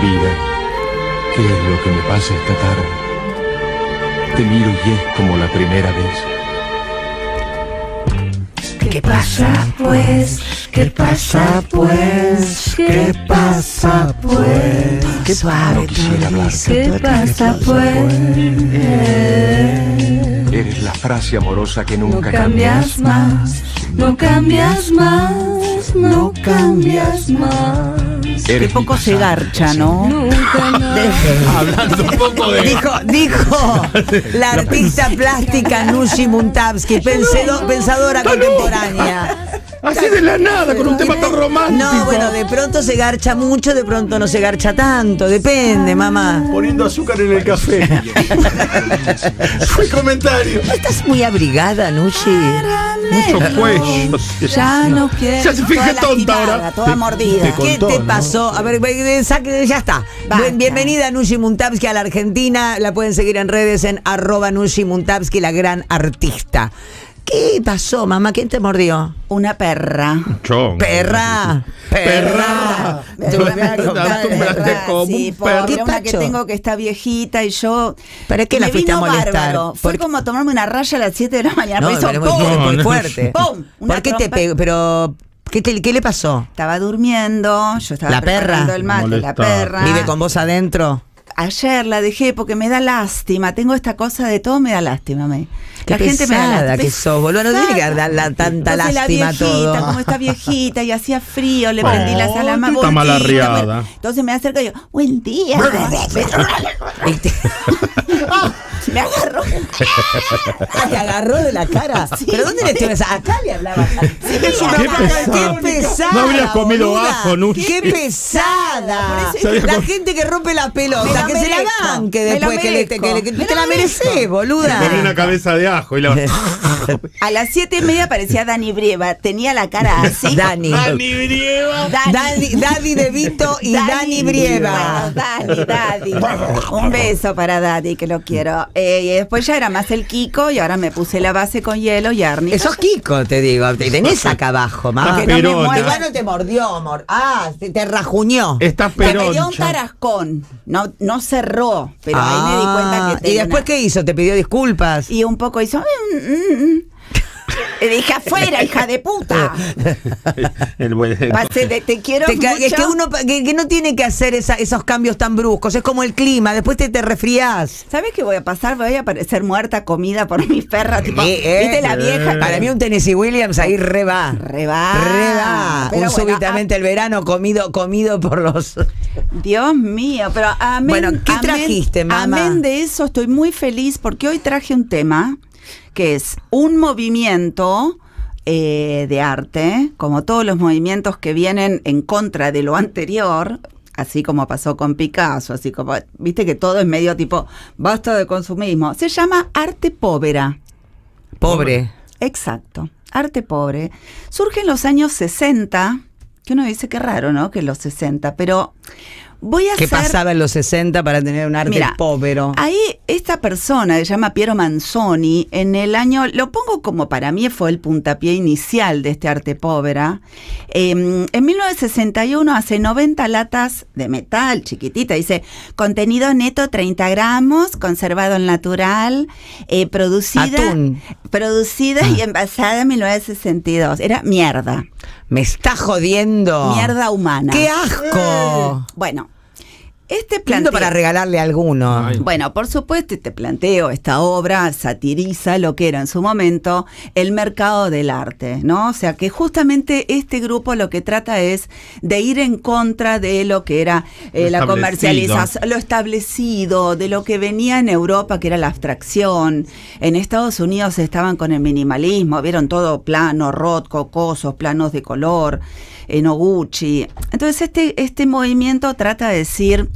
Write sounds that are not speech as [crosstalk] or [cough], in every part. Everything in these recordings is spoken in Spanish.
Vida, ¿qué es lo que me pasa esta tarde? Te miro y es como la primera vez. ¿Qué pasa pues? ¿Qué pasa pues? ¿Qué pasa pues? Qué suave quisiera hablar. ¿Qué pasa pues? Eres la frase amorosa que No nunca cambias más, no cambias más, no cambias más. Eres Qué poco se garcha. ¿no? Nunca [laughs] más. Hablando un poco de. Dijo, dijo [laughs] la artista plástica Nushi Muntabsky, pensadora contemporánea. Así de la nada, con un tema tan romántico. No, bueno, de pronto se garcha mucho, de pronto no se garcha tanto, depende, mamá. Poniendo azúcar en el café. [laughs] Fue comentario. Estás muy abrigada, Nushi. Mucho cuello. Ya no quiero. Ya se finge Toda tonta ahora. toda mordida. ¿Qué te pasó? A ver, ya está. Bienvenida Nushi Muntabsky a la Argentina. La pueden seguir en redes en arroba Nushi Muntabsky, la gran artista. ¿Qué pasó, mamá? ¿Quién te mordió? Una perra. Perra. Perra. Tú me Acostumbraste como sí, un perro. ¿Qué una que tengo que está viejita y yo. ¿Para qué la fuiste a molestar? bárbaro. Fue como tomarme una raya a las 7 de la mañana. No, me hizo pero ¡pum! muy, muy No, no. fuerte. ¡Pum! Una ¿Por qué te pegó? Pero, ¿qué, te- qué le pasó? Estaba durmiendo, yo estaba La perra. el mate, la perra. ¿Vive con vos adentro? Ayer la dejé porque me da lástima. Tengo esta cosa de todo me da lástima. Me. Qué la gente me da lástima. que sos, boludo. No tiene que dar la- la- tanta Entonces, lástima la viejita, todo. como está viejita y hacía frío, le Oh, prendí las alas más está mal arriada. Entonces me acerco y yo, buen día. [laughs] [laughs] Me agarró. [laughs] Te agarró de la cara. ¿Pero dónde le estuviste? Acá le hablaba. qué Qué pesada. pesada. No habrías comido boluda. ajo, Nushi. Qué pesada. La gente que rompe la Me pelota, lo que se la banque Me después, que, le, que, le- que merezco. te Me la mereces, boluda. Comí una cabeza de ajo y la. [laughs] [laughs] A las siete y media parecía Dani Brieva. Tenía la cara así. [laughs] Dani. Dani Brieva. Dani, Dani De Vito y Dani, Brieva. Dani, Dani. [laughs] Un beso para Dani, que lo quiero. Eh, y después ya era más el Kiko y ahora me puse la base con hielo y árnica. Eso es Kiko, te digo. Te tenés acá abajo, mamá. Estás Que no me. Igual no te mordió, amor. Ah, te, te rajuñó. Estás Me dio un peroncha. tarascón. No, no cerró, pero ahí me di cuenta Ah, que ¿Y tenía después una- qué hizo? ¿Te pidió disculpas? Y un poco hizo. "Mm, mm, mm". Le dije afuera, hija de puta. [laughs] El buen- te quiero Te mucho. es que uno que, que no tiene que hacer esa- esos cambios tan bruscos. Es como el clima. Después te, te resfrías. ¿Sabes qué voy a pasar? Voy a aparecer muerta comida por mis perras. Tipo, Eh, eh. ¿Viste la vieja? Para mí un Tennessee Williams ahí re va. Re va. Re va. Pero un bueno, súbitamente el verano comido, comido por los. Dios mío, pero amén. Bueno, ¿qué amén- trajiste, mamá? Amén de eso, estoy muy feliz porque hoy traje un tema que es un movimiento eh, de arte, como todos los movimientos que vienen en contra de lo anterior. Así como pasó con Picasso, así como, viste que todo es medio tipo, basta de consumismo. Se llama arte povera. Pobre. Exacto, arte pobre. Surge en los años 60, que uno dice que raro, ¿no? Que en los 60, pero voy a ¿Qué hacer... pasaba en los 60 para tener un arte Mira, pobre? Ahí esta persona que se llama Piero Manzoni, en el año, lo pongo como para mí fue el puntapié inicial de este arte povera. Eh, en 1961 hace 90 latas de metal, chiquitita, dice, contenido neto 30 gramos, conservado en natural, eh, producida, Atún. producida y envasada en 1962. Era mierda, Me está jodiendo. mierda humana. ¡Qué asco! Bueno, este planteo... para regalarle a alguno. Ay. Bueno, por supuesto, te planteo, esta obra satiriza lo que era en su momento el mercado del arte, ¿no? O sea, que justamente este grupo lo que trata es de ir en contra de lo que era eh, Lo la comercialización, lo establecido, de lo que venía en Europa, que era la abstracción. En Estados Unidos estaban con el minimalismo, vieron todo plano, rot, cocosos, planos de color, en Oguchi. Entonces, este, este movimiento trata de decir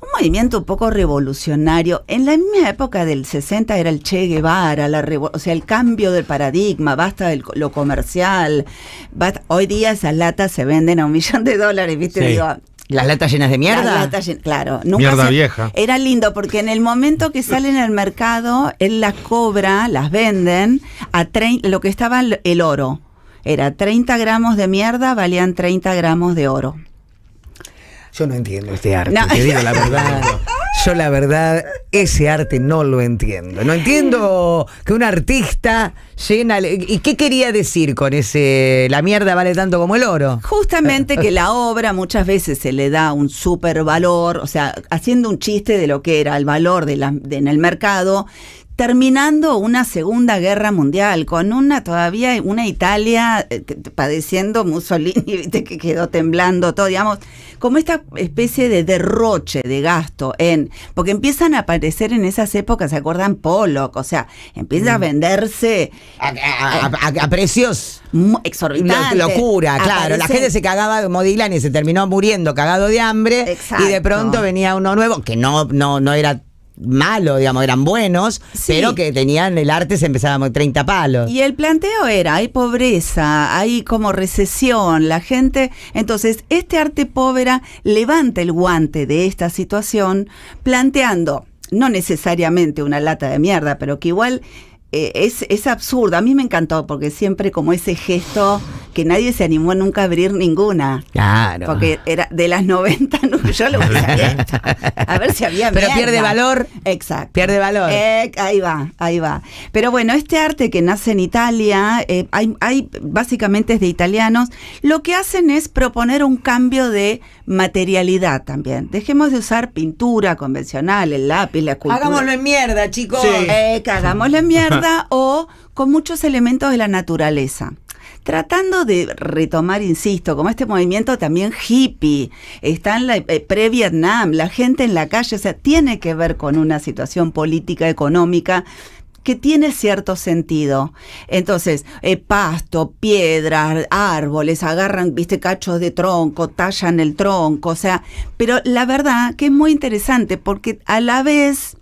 un movimiento un poco revolucionario. En la misma época del 60 era el Che Guevara, la o sea, el cambio del paradigma, basta de lo comercial. basta- hoy día esas latas se venden a un [laughs] millón de dólares, ¿viste? Sí. Digo, ¿Las latas llenas de mierda? las latas llen- claro, nunca Mierda se- vieja. Era lindo porque en el momento que salen al mercado, él las cobra, las venden a lo que estaba el el oro. Era 30 gramos de mierda, valían 30 gramos de oro. Yo no entiendo este arte, No. te digo la verdad. [laughs] Yo la verdad, ese arte no lo entiendo. No entiendo que un artista llena... ¿Y qué quería decir con ese... La mierda vale tanto como el oro? Justamente que la obra muchas veces se le da un super valor, o sea, haciendo un chiste de lo que era el valor de la, de- en el mercado, terminando una segunda guerra mundial, con una todavía una Italia eh, padeciendo Mussolini, [laughs] que quedó temblando todo, digamos, como esta especie de derroche de gasto en, porque empiezan a aparecer en esas épocas, ¿se acuerdan? Pollock, o sea, empieza a venderse A, a- a- a precios... Lo- exorbitantes. locura, claro. La gente se cagaba de Modigliani y se terminó muriendo cagado de hambre. Exacto. Y de pronto venía uno nuevo que no, no, no era malo, digamos, eran buenos, Sí. pero que tenían el arte, se empezaba a 30 palos. Y el planteo era, hay pobreza, hay como recesión, la gente... Entonces, este arte pobre levanta el guante de esta situación planteando, no necesariamente una lata de mierda, pero que igual... eh, es, es absurdo, a mí me encantó porque siempre como ese gesto que nadie se animó nunca a abrir ninguna. Claro. Porque era de las 90, no, yo lo abierto. A ver si había Pero mierda. pierde valor. Exacto. Pierde valor. Eh, ahí va, ahí va. Pero bueno, este arte que nace en Italia, eh, hay, hay básicamente es de italianos, lo que hacen es proponer un cambio de materialidad también. Dejemos de usar pintura convencional, el lápiz, la escultura. Hagámoslo en mierda, chicos. Sí. Eh, que hagámoslo en mierda o con muchos elementos de la naturaleza. Tratando de retomar, insisto, como este movimiento también hippie, está en la eh, pre-Vietnam, la gente en la calle, o sea, tiene que ver con una situación política, económica que tiene cierto sentido. Entonces, eh, pasto, piedras, árboles, agarran, viste, cachos de tronco, tallan el tronco, o sea, pero la verdad que es muy interesante porque a la vez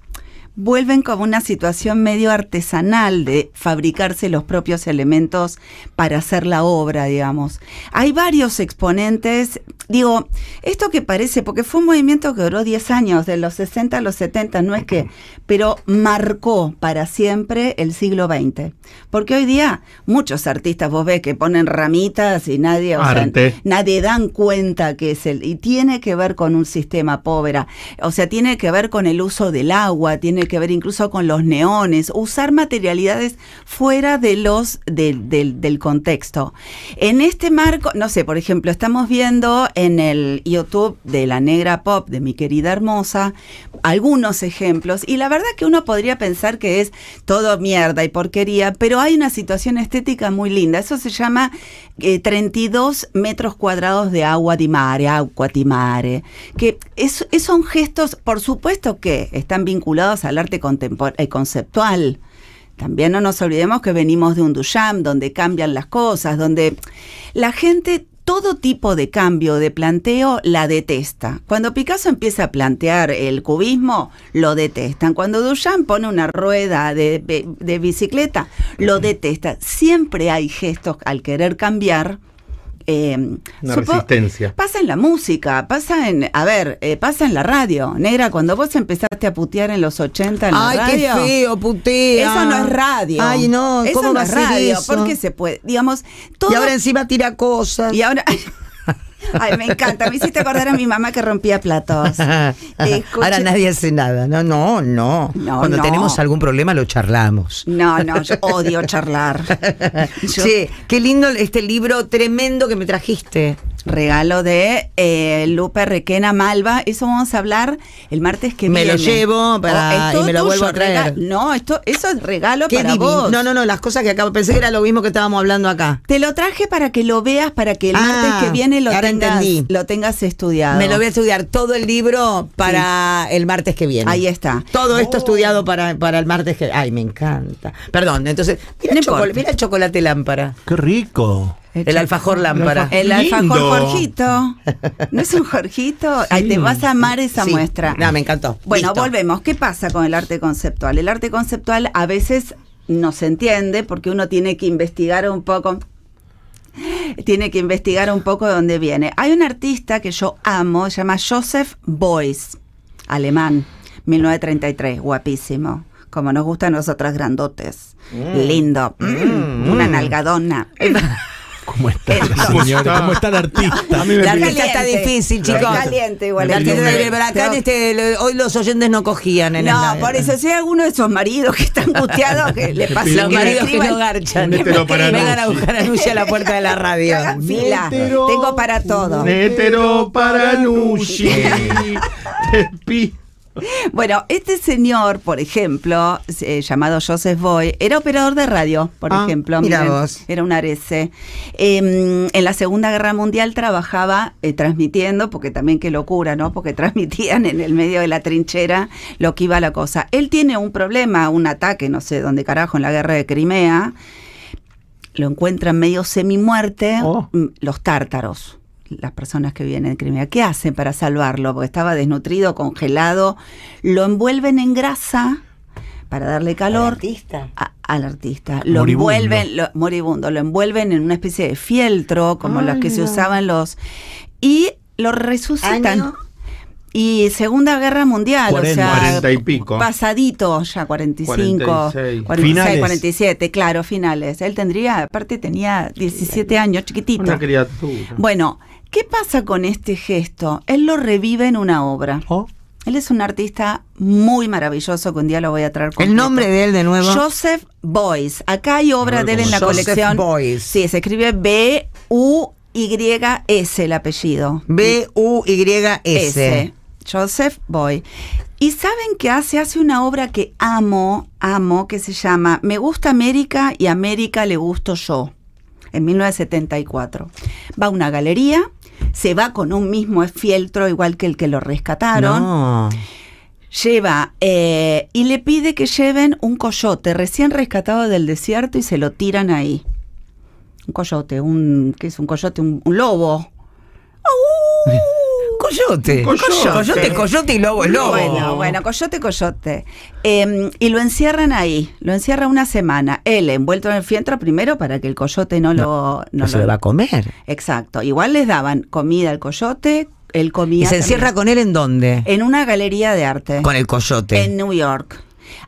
vuelven como una situación medio artesanal de fabricarse los propios elementos para hacer la obra, digamos. Hay varios exponentes, digo, esto que parece, porque fue un movimiento que duró 10 años, de los 60 a los 70, no es que, pero marcó para siempre el siglo XX. Porque hoy día muchos artistas, vos ves que ponen ramitas y nadie, o sea, nadie dan cuenta que es el y tiene que ver con un sistema pobre, o sea, tiene que ver con el uso del agua, tiene que ver incluso con los neones, usar materialidades fuera de los del- del- del contexto. En este marco, no sé, por ejemplo, estamos viendo en el YouTube de la negra pop de mi querida hermosa algunos ejemplos y la verdad que uno podría pensar que es todo mierda y porquería, pero hay una situación estética muy linda. Eso se llama eh, 32 metros cuadrados de agua di mare, agua di mare, que es, es- son gestos, por supuesto que están vinculados al arte eh, conceptual. También no nos olvidemos que venimos de un Duchamp, donde cambian las cosas, donde la gente todo tipo de cambio de planteo la detesta. Cuando Picasso empieza a plantear el cubismo, lo detestan. Cuando Duchamp pone una rueda de, de- bicicleta, lo detesta. Siempre hay gestos al querer cambiar. Eh, Una resistencia. Pasa en la música, pasa en, a ver, eh, pasa en la radio. Negra, cuando vos empezaste a putear en los 80 en la Ay, radio. qué feo, putea. Eso no es radio. Ay, no, eso ¿cómo no va es radio. eso? Porque se puede, digamos, todo. Y ahora encima tira cosas. y ahora- Ay, me encanta. Me hiciste acordar a mi mamá que rompía platos. Escuche- [laughs] Ahora nadie hace nada. No, no, no. No, Cuando no. tenemos algún problema lo charlamos. No, no, yo odio charlar. [laughs] Yo- Che, qué lindo este libro tremendo que me trajiste. Regalo de eh, Lupe Requena Malva. Eso vamos a hablar el martes que Me viene. lo llevo para- es todo y me lo vuelvo a traer. No, esto, eso es regalo Qué para vos. No, no, no, las cosas que acabo. Pensé que era lo mismo que estábamos hablando acá. Te lo traje para que lo veas, para que el Ah, martes que viene lo ahora tengas, entendí. lo tengas estudiado. Me lo voy a estudiar todo el libro para el martes que viene. Ahí está. Todo esto estudiado para, para el martes que Ay, me encanta. Perdón, entonces, mira, No el, chocolate, importa. mira el chocolate lámpara. ¡Qué rico! El alfajor lámpara. El alfajor Jorgito. ¿No es un Jorgito? Ay, te vas a amar esa Sí. muestra. No, me encantó. Bueno, Listo. volvemos. ¿Qué pasa con el arte conceptual? El arte conceptual a veces no se entiende porque uno tiene que investigar un poco. Tiene que investigar un poco de dónde viene. Hay un artista que yo amo, se llama Joseph Beuys, alemán, 1933, guapísimo, como nos gustan nosotras grandotes. Lindo, Mm, una nalgadona. [laughs] ¿Cómo está la no. señora? ¿Cómo está el artista? La artista está difícil, Está chicos. caliente igual. La el artista nombre. de- pero acá en Pero- este, hoy los oyentes no cogían en No, el- por eso, si hay alguno de esos maridos que están angustiados, que le pasa Los maridos que no garchan. Vengan a buscar a Nucci a la puerta de la radio. fila. Tengo para todo. Nétero para Nushi. [laughs] Pi- Bueno, este señor, por ejemplo, eh, llamado Joseph Boy, era operador de radio, por Ah, ejemplo. mira miren, vos. Era un arese. Eh, en la Segunda Guerra Mundial trabajaba eh, transmitiendo, porque también qué locura, ¿no? Porque transmitían en el medio de la trinchera lo que iba la cosa. Él tiene un problema, un ataque, no sé dónde carajo, en la guerra de Crimea. Lo encuentran medio semi-muerte Oh. mm, los tártaros. Las personas que viven en Crimea, ¿qué hacen para salvarlo? Porque estaba desnutrido, congelado. Lo envuelven en grasa para darle calor artista? a- al artista. Lo Moribundo. envuelven, lo, moribundo, lo envuelven en una especie de fieltro, como los que se usaban los. Y lo resucitan. ¿Año? Y Segunda Guerra Mundial, o 40, sea, 40 y pico. pasadito ya 45, 46. 46, Finales. 47, claro, finales. Él tendría, aparte tenía 17 años, chiquitito. Una criatura. Bueno, ¿qué pasa con este gesto? Él lo revive en una obra. Oh. Él es un artista muy maravilloso que un día lo voy a traer El completo. nombre de él de nuevo. Joseph Boyce. Acá hay obra de él en la es. Joseph colección. Boyce. Sí, se escribe B-U-Y-S el apellido. B-U-Y-S. S. Joseph Boy. ¿Y saben qué hace? Hace una obra que amo, amo, que se llama Me gusta América y América le gusto yo, en 1974. Va a una galería, se va con un mismo fieltro, igual que el que lo rescataron, No. lleva eh, y le pide que lleven un coyote recién rescatado del desierto y se lo tiran ahí. Un coyote, un, ¿qué es un coyote? Un, un lobo. [laughs] Coyote. Coyote. Coyote, coyote y lobo es lobo. Bueno, bueno, coyote, coyote. Eh, y lo encierran ahí, lo encierra una semana. Él envuelto en el fieltro primero para que el coyote no, lo... No se lo va a comer. Exacto. Igual les daban comida al coyote, él comía... ¿Y se encierra con él en dónde? En una galería de arte. Con el coyote. En New York.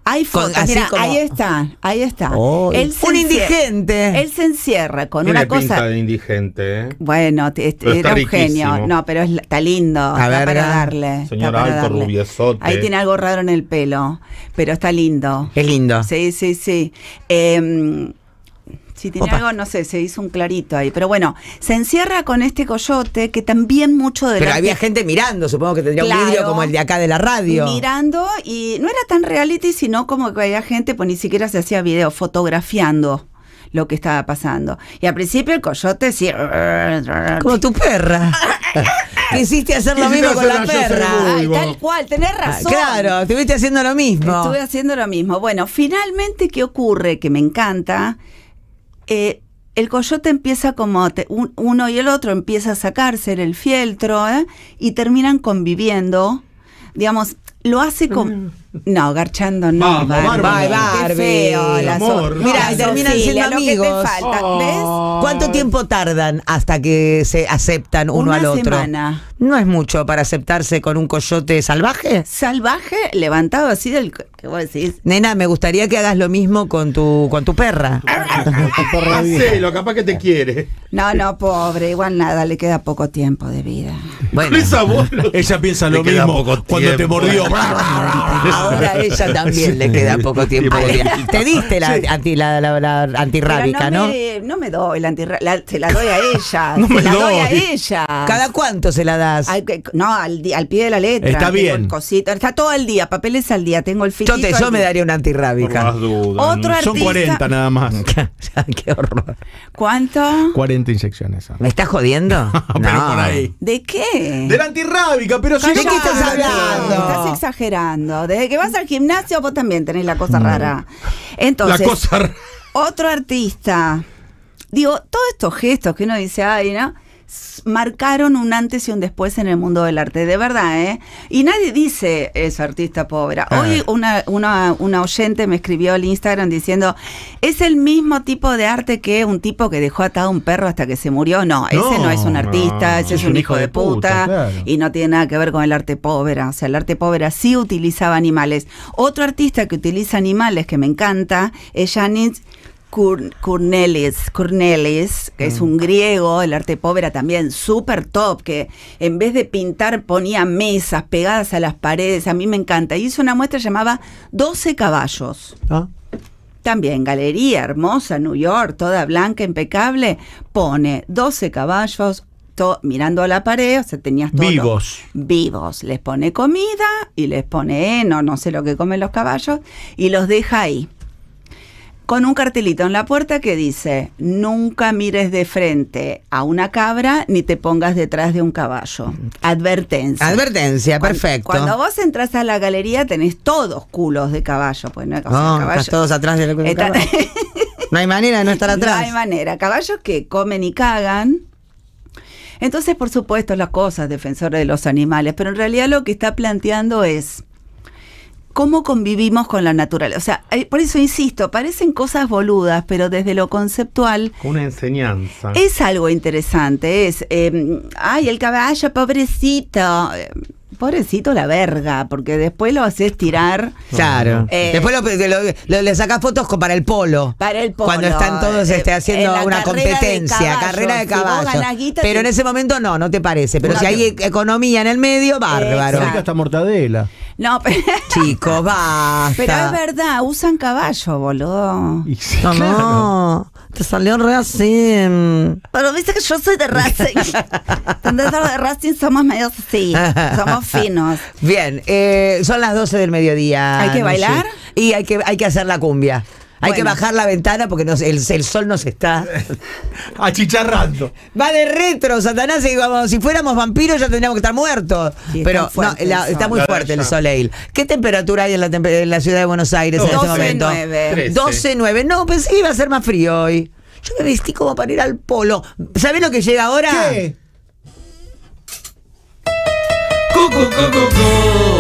Hay Con- fotos, así mira, como- ahí está, ahí está. Oh, Él un indigente. Él se encierra con Tiene una pinta cosa... de indigente, ¿eh? Bueno, te- este, Pero era un genio. No, pero es, está lindo. A está ver, para darle. está Señor para alto, darle. rubiezote. Ahí tiene algo raro en el pelo, pero está lindo. Es lindo. Sí, sí, sí. Eh, si tiene Opa. algo, no sé, se hizo un clarito ahí. Pero bueno, se encierra con este coyote que también mucho de Pero había gente mirando, supongo que tendría un vidrio como el de acá de la radio. mirando y no era tan reality, sino como que había gente, pues ni siquiera se hacía video, fotografiando lo que estaba pasando. Y al principio el coyote sí. Como tu perra. [laughs] Quisiste hacer lo mismo con la perra. Ay, tal cual, tenés Ah, razón. Claro, estuviste haciendo lo mismo. Estuve haciendo lo mismo. Bueno, finalmente, ¿qué ocurre? Que me encanta. Eh, el coyote empieza como te- un- uno y el otro empieza a sacarse el fieltro ¿eh? y terminan conviviendo. Digamos, lo hace con. No, garchando no. Vamos, Barbie. Barbie. Qué feo, la Amor. so- Mira, terminan zoofilia, siendo lo que te amigos. falta, Oh. ¿Ves? ¿Cuánto tiempo tardan hasta que se aceptan uno Una al otro? semana. ¿No es mucho para aceptarse con un coyote salvaje? Salvaje, levantado así del. ¿Qué vos decís? Nena, me gustaría que hagas lo mismo con tu, con tu perra. Hacelo, capaz que te quiere. No, no, pobre, igual nada, le queda poco tiempo de vida. Bueno, esa voz Ella piensa Le lo queda mismo poco cuando te tiempo. mordió. [laughs] ahora a ella también le queda poco tiempo. de vida. Te diste la, anti, la, la- la antirrábica, Pero ¿no? Me, no me doy la la- se la doy a ella. [laughs] No se me la doy a ella. ¿Cada cuánto se la das? Al no, al, al pie de la letra. Está bien. cosito, está todo el día, papeles al día. Tengo el fitito. Yo, te, yo me daría una antirrábica. más dudas. Otro Son artista- 40 nada más. [laughs] Qué horror. ¿Cuánto? 40 inyecciones. son. ¿Me estás jodiendo? [laughs] Pero No. por ahí. ¿De qué? De la antirrábica, pero si ¿De no- qué estás hablando? Estás exagerando. Desde que vas al gimnasio vos también tenés la cosa rara. Entonces, La cosa rara. otro artista. Digo, todos estos gestos que uno dice, ay, ¿no? Marcaron un antes y un después en el mundo del arte, de verdad, ¿eh? Y nadie dice es artista pobre. Hoy una, una, una oyente me escribió al Instagram diciendo, es el mismo tipo de arte que un tipo que dejó atado a un perro hasta que se murió. No, ese No, es un artista, no, ese es un hijo de puta, claro. y no tiene nada que ver con el arte pobre. O sea, el arte pobre sí utilizaba animales. Otro artista que utiliza animales que me encanta es Janis Cornelis, Cornelis, que Mm. es un griego, el arte pop era también súper top, que en vez de pintar ponía mesas pegadas a las paredes, a mí me encanta. Hizo una muestra llamada 12 caballos. Ah, También galería hermosa, New York, toda blanca, impecable. Pone 12 caballos to- mirando a la pared, o sea, tenías todo. Vivos. Vivos. Les pone comida y les pone heno, no sé lo que comen los caballos, y los deja ahí. Con un cartelito en la puerta que dice, nunca mires de frente a una cabra ni te pongas detrás de un caballo. Advertencia. Advertencia, perfecto. Cuando vos entras a la galería tenés todos culos de caballo. Pues no, hay- No, caballo- estás todos atrás del Está- caballo. [laughs] No hay manera de no estar atrás. No hay manera. Caballos que comen y cagan. Entonces, por supuesto, las cosas, defensores de los animales, pero en realidad lo que está planteando es cómo convivimos con la naturaleza. O sea, eh, por eso insisto, parecen cosas boludas, pero desde lo conceptual con una enseñanza. es algo interesante. Es, eh, ay, el caballo, pobrecito. Pobrecito la verga, porque después lo haces tirar. Claro. Eh, Después lo- lo- lo- le sacás fotos con- para el polo. Para el polo, Cuando están todos eh, este, haciendo una carrera de competencia, carrera de Si guita, Pero en ese momento no, no te parece. Pero No si hay e- economía en el medio, bárbaro. Exacto. hasta mortadela. No, [laughs] pero, Chicos, basta. pero es verdad, usan caballo, boludo. Y sí, No, claro. no. Te salió re así. mm. Pero viste que yo soy de Racing. [laughs] Entonces de Racing somos medios así, somos finos. Bien, eh, son las 12 del mediodía. ¿Hay que bailar? Y hay que, hay que hacer la cumbia. Hay que Bueno. bajar la ventana porque nos- el, el sol nos está. [laughs] Achicharrando. Va de retro, Satanás, y como si fuéramos vampiros ya tendríamos que estar muertos. Sí, Pero está fuerte no, la- el está sol. muy fuerte el. Soleil. ¿Qué temperatura hay en la, en la ciudad de Buenos Aires en este 12, momento? 9. Trece. 12, 9. No, pensé que iba a ser más frío hoy. Yo me vestí como para ir al polo. ¿Sabés lo que llega ahora? ¿Qué? Cu, cu, cu.